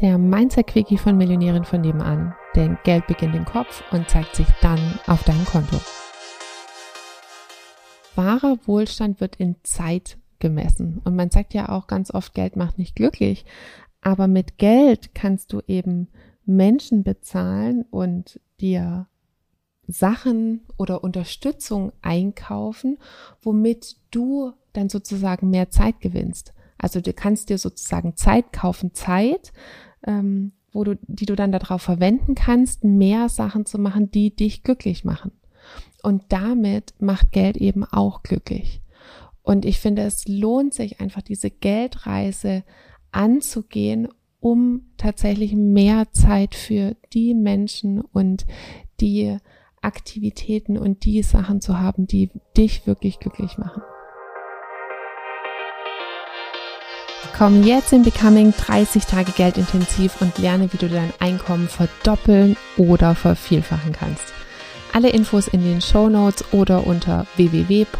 der Mindset-Quickie von Millionären von nebenan. Denn Geld beginnt im Kopf und zeigt sich dann auf deinem Konto. Wahrer Wohlstand wird in Zeit gemessen. Und man sagt ja auch ganz oft, Geld macht nicht glücklich. Aber mit Geld kannst du eben Menschen bezahlen und dir Sachen oder Unterstützung einkaufen, womit du dann sozusagen mehr Zeit gewinnst. Also du kannst dir sozusagen Zeit kaufen, Zeit, ähm, wo du, die du dann darauf verwenden kannst, mehr Sachen zu machen, die dich glücklich machen. Und damit macht Geld eben auch glücklich. Und ich finde, es lohnt sich einfach, diese Geldreise anzugehen, um tatsächlich mehr Zeit für die Menschen und die Aktivitäten und die Sachen zu haben, die dich wirklich glücklich machen. Komm jetzt in Becoming 30 Tage Geldintensiv und lerne, wie du dein Einkommen verdoppeln oder vervielfachen kannst. Alle Infos in den Show Notes oder unter www.m-vn.de.